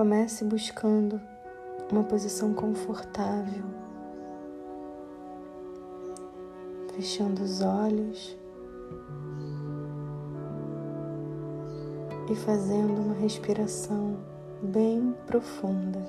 Comece buscando uma posição confortável, fechando os olhos e fazendo uma respiração bem profunda.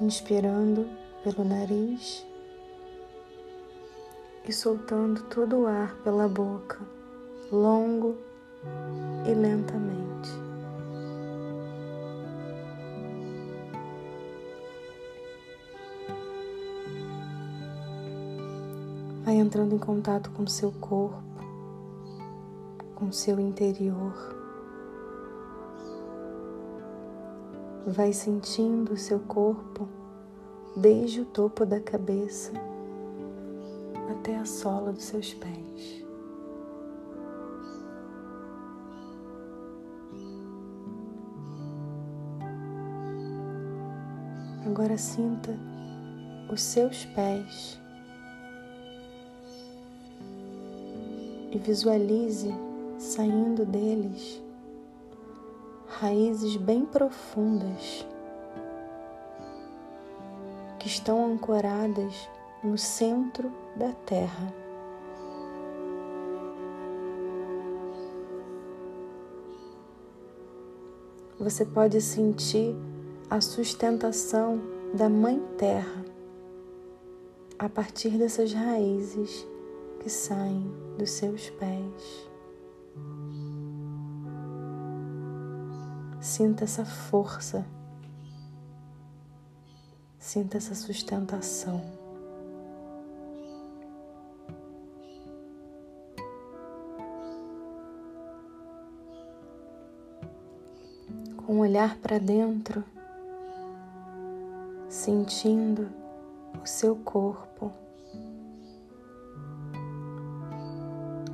Inspirando pelo nariz e soltando todo o ar pela boca, longo e lentamente. Vai entrando em contato com seu corpo, com seu interior. Vai sentindo o seu corpo desde o topo da cabeça até a sola dos seus pés. Agora sinta os seus pés e visualize saindo deles raízes bem profundas que estão ancoradas no centro da terra. Você pode sentir a sustentação da Mãe Terra a partir dessas raízes que saem dos seus pés. Sinta essa força, sinta essa sustentação. Com um olhar para dentro, sentindo o seu corpo,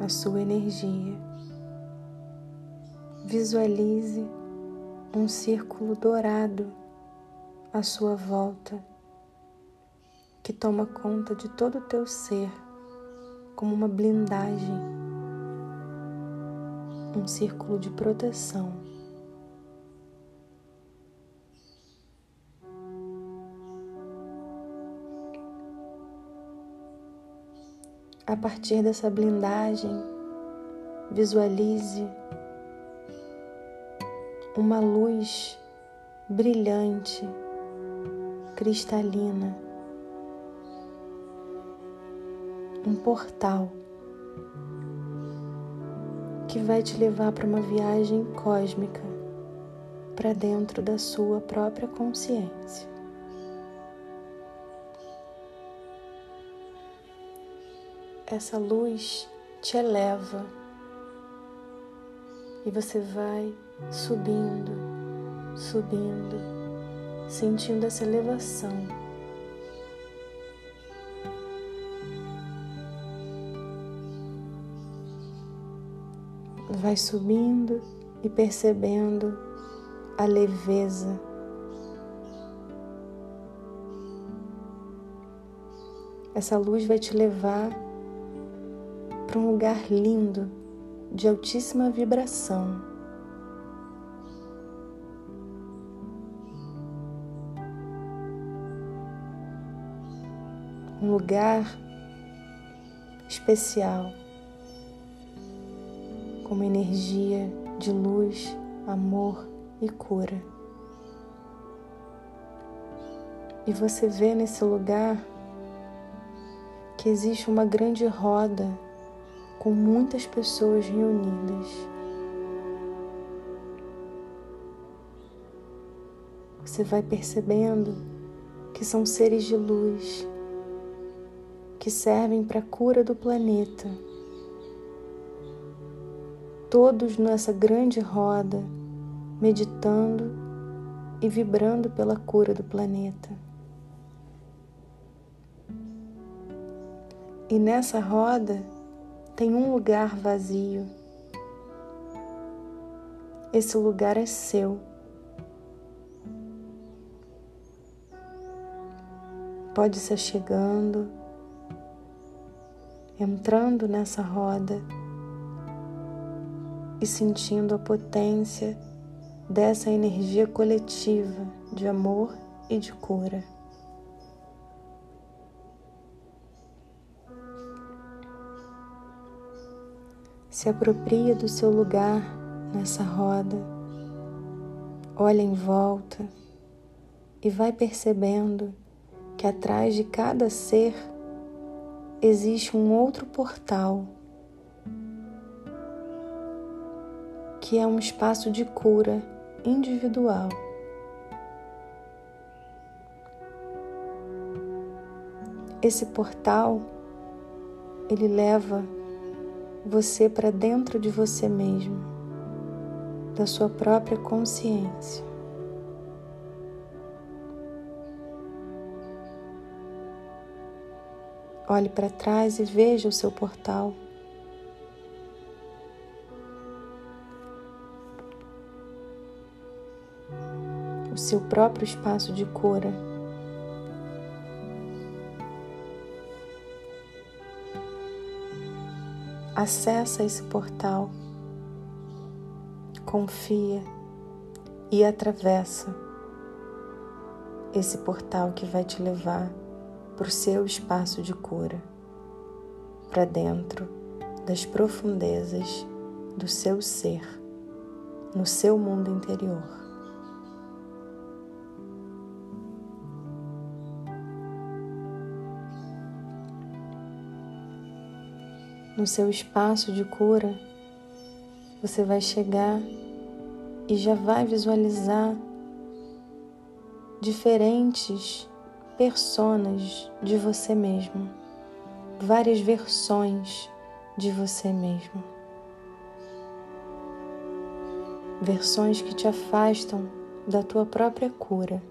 a sua energia. Visualize um círculo dourado à sua volta que toma conta de todo o teu ser como uma blindagem, um círculo de proteção. A partir dessa blindagem, visualize uma luz brilhante, cristalina, um portal que vai te levar para uma viagem cósmica para dentro da sua própria consciência. Essa luz te eleva e você vai subindo, subindo, sentindo essa elevação. Vai subindo e percebendo a leveza. Essa luz vai te levar para um lugar lindo, de altíssima vibração. Um lugar especial, com uma energia de luz, amor e cura. E você vê nesse lugar que existe uma grande roda com muitas pessoas reunidas. Você vai percebendo que são seres de luz que servem para a cura do planeta. Todos nessa grande roda, meditando e vibrando pela cura do planeta. E nessa roda, tem um lugar vazio. Esse lugar é seu. Pode ser chegando, entrando nessa roda e sentindo a potência dessa energia coletiva de amor e de cura. Se apropria do seu lugar nessa roda, olha em volta e vai percebendo que atrás de cada ser existe um outro portal, que é um espaço de cura individual. Esse portal ele leva você para dentro de você mesmo, da sua própria consciência. Olhe para trás e veja o seu portal. O seu próprio espaço de cura. Acessa esse portal, confia e atravessa esse portal que vai te levar para o seu espaço de cura, para dentro das profundezas do seu ser, no seu mundo interior. No seu espaço de cura, você vai chegar e já vai visualizar diferentes personas de você mesmo, várias versões de você mesmo. Versões que te afastam da tua própria cura.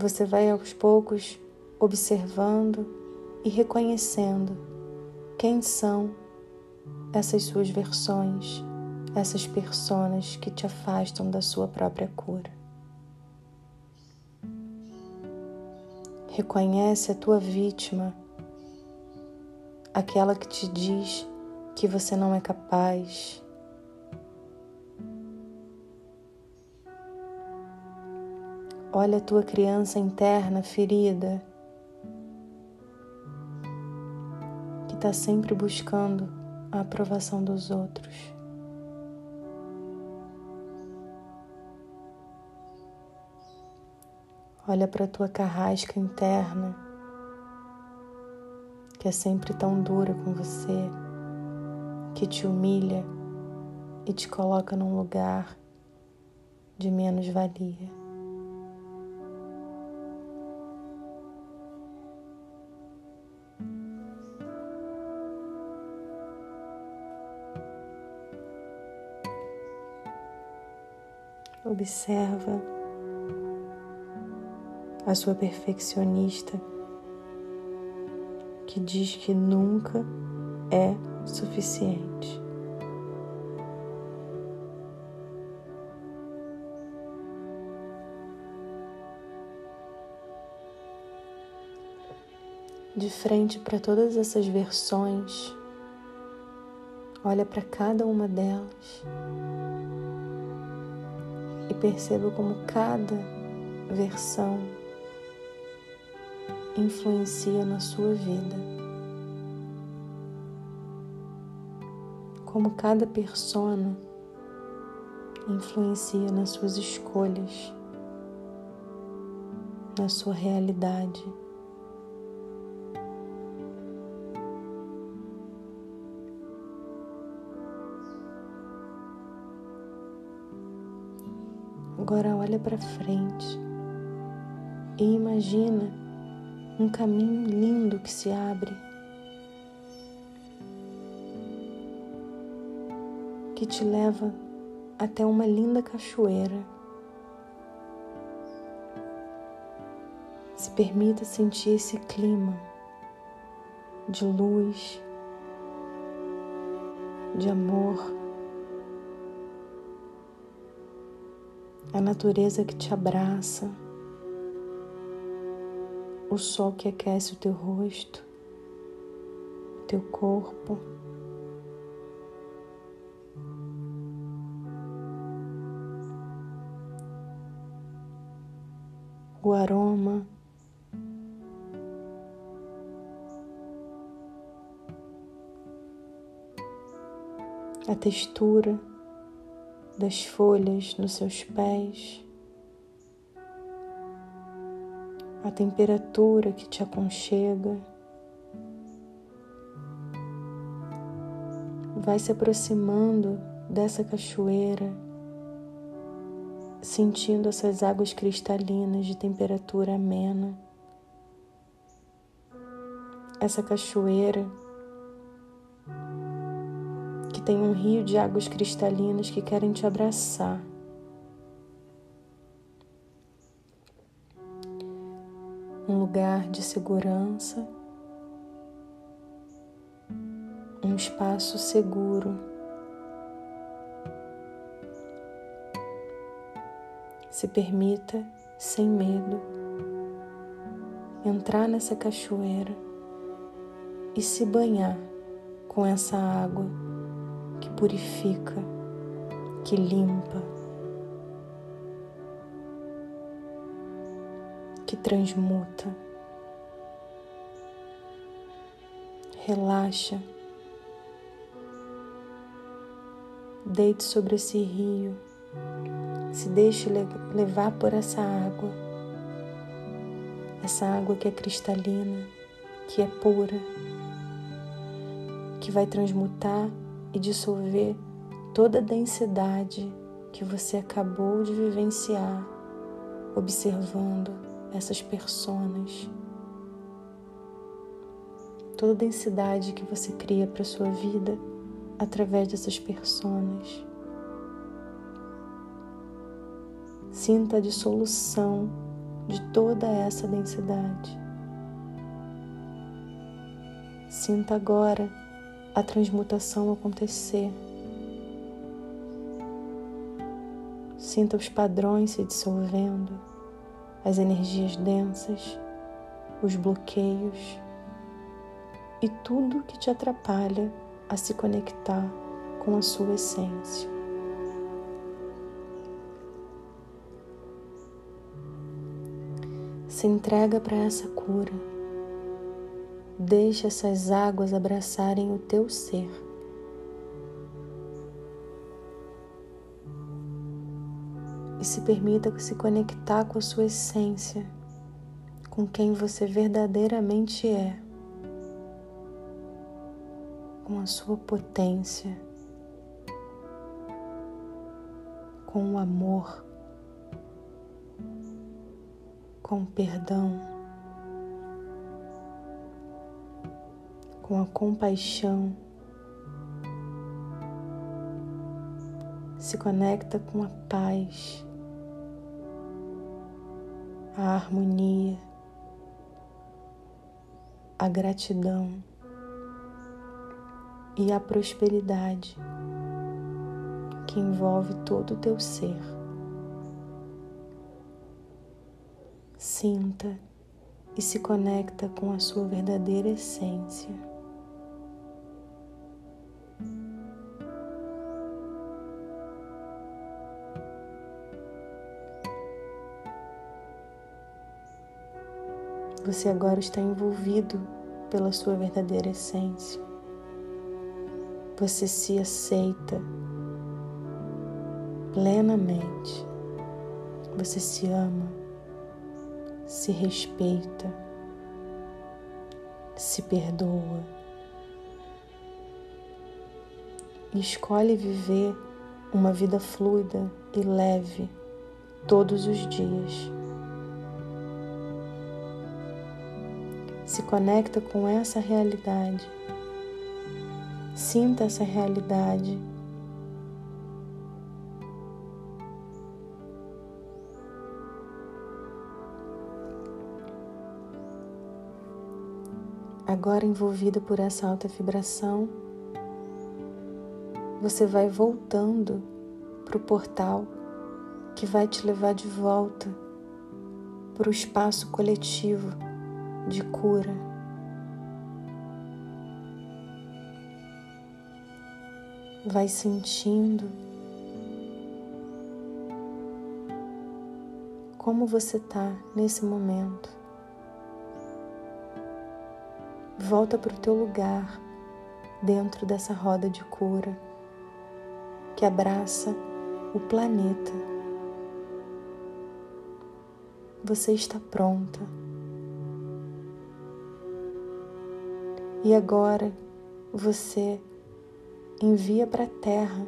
Você vai aos poucos observando e reconhecendo quem são essas suas versões essas personas que te afastam da sua própria cura. Reconhece a tua vítima, aquela que te diz que você não é capaz. Olha a tua criança interna ferida, que está sempre buscando a aprovação dos outros. Olha para tua carrasca interna, que é sempre tão dura com você, que te humilha e te coloca num lugar de menos Observa a sua perfeccionista que diz que nunca é suficiente. De frente para todas essas versões, olha para cada uma delas perceba como cada versão influencia na sua vida. Como cada persona influencia nas suas escolhas, na sua realidade. Agora olha para frente e imagina um caminho lindo que se abre, que te leva até uma linda cachoeira. Se permita sentir esse clima de luz, de amor, a natureza que te abraça, o sol que aquece o teu rosto, o teu corpo. O aroma a textura das folhas nos seus pés, a temperatura que te aconchega. Vai se aproximando dessa cachoeira, sentindo essas águas cristalinas de temperatura amena. Essa cachoeira tem um rio de águas cristalinas que querem te abraçar. Um lugar de segurança, um espaço seguro. Se permita, sem medo, entrar nessa cachoeira e se banhar com essa água que purifica, que limpa, que transmuta. Relaxa. Deite sobre esse rio. Se deixe levar por essa água. Essa água que é cristalina, que é pura, que vai transmutar e dissolver toda a densidade que você acabou de vivenciar observando essas personas. Toda a densidade que você cria para sua vida através dessas personas. Sinta a dissolução de toda essa densidade. Sinta agora a transmutação acontecer. Sinta os padrões se dissolvendo, as energias densas, os bloqueios e tudo que te atrapalha a se conectar com a sua essência. Se entrega para essa cura Deixe essas águas abraçarem o teu ser. E se permita se conectar com a sua essência, com quem você verdadeiramente é, com a sua potência, com o amor, com o perdão. Com a compaixão, se conecta com a paz, a harmonia, a gratidão e a prosperidade que envolve todo o teu ser. Sinta e se conecta com a sua verdadeira essência. Você agora está envolvido pela sua verdadeira essência. Você se aceita plenamente. Você se ama, se respeita, se perdoa. Escolhe viver uma vida fluida e leve todos os dias. Se conecta com essa realidade. Sinta essa realidade. Agora envolvida por essa alta vibração, você vai voltando para o portal que vai te levar de volta para o espaço coletivo de cura. Vai sentindo como você está nesse momento. Volta para o teu lugar dentro dessa roda de cura que abraça o planeta. Você está pronta. E agora você envia para a Terra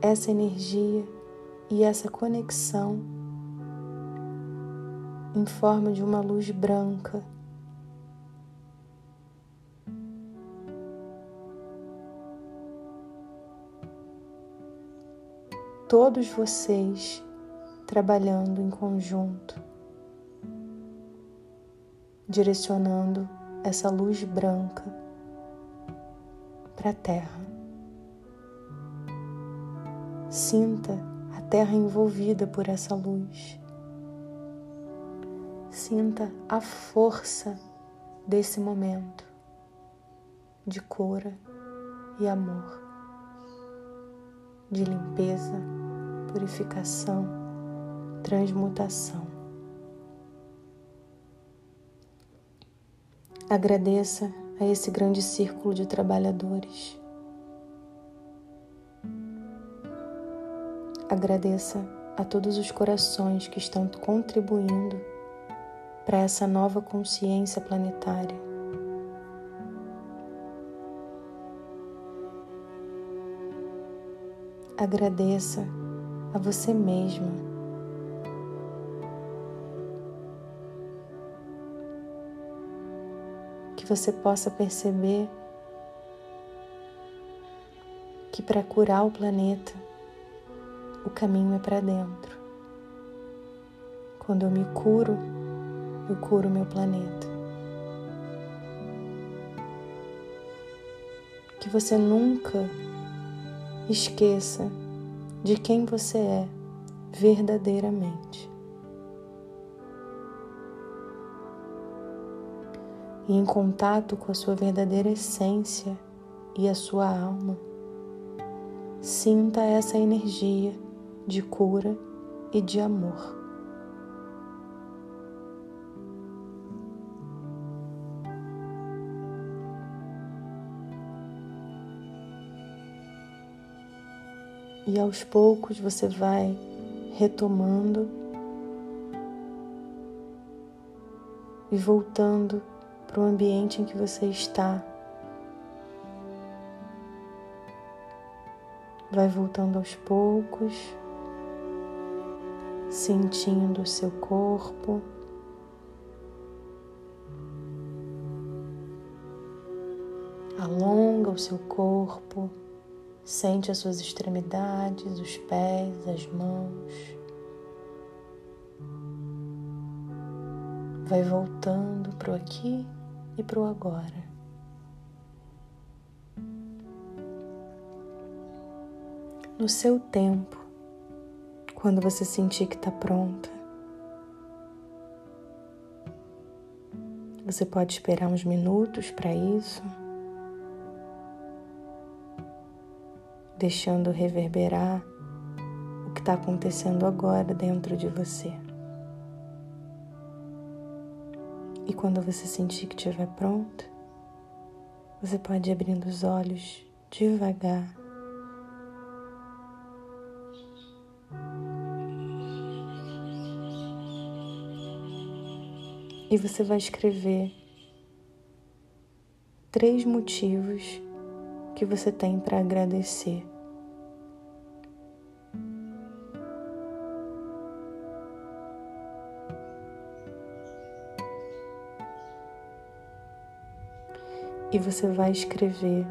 essa energia e essa conexão em forma de uma luz branca. Todos vocês trabalhando em conjunto, direcionando essa luz branca para a Terra. Sinta a Terra envolvida por essa luz. Sinta a força desse momento de cura e amor, de limpeza, purificação, transmutação. Agradeça a esse grande círculo de trabalhadores. Agradeça a todos os corações que estão contribuindo para essa nova consciência planetária. Agradeça a você mesma. Que você possa perceber que para curar o planeta, o caminho é para dentro. Quando eu me curo, eu curo meu planeta. Que você nunca esqueça de quem você é verdadeiramente. E em contato com a sua verdadeira essência e a sua alma, sinta essa energia de cura e de amor. E aos poucos você vai retomando e voltando para o ambiente em que você está. Vai voltando aos poucos, sentindo o seu corpo. Alonga o seu corpo. Sente as suas extremidades, os pés, as mãos. Vai voltando para o aqui e para o agora. No seu tempo, quando você sentir que está pronta, você pode esperar uns minutos para isso. deixando reverberar o que está acontecendo agora dentro de você. E quando você sentir que estiver pronto, você pode ir abrindo os olhos devagar. E você vai escrever três motivos que você tem para agradecer. E você vai escrever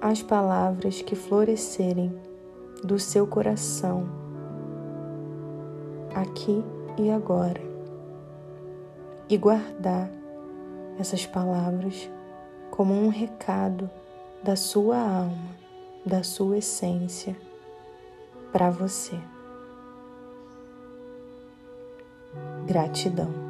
as palavras que florescerem do seu coração, aqui e agora, e guardar essas palavras como um recado da sua alma, da sua essência para você. Gratidão.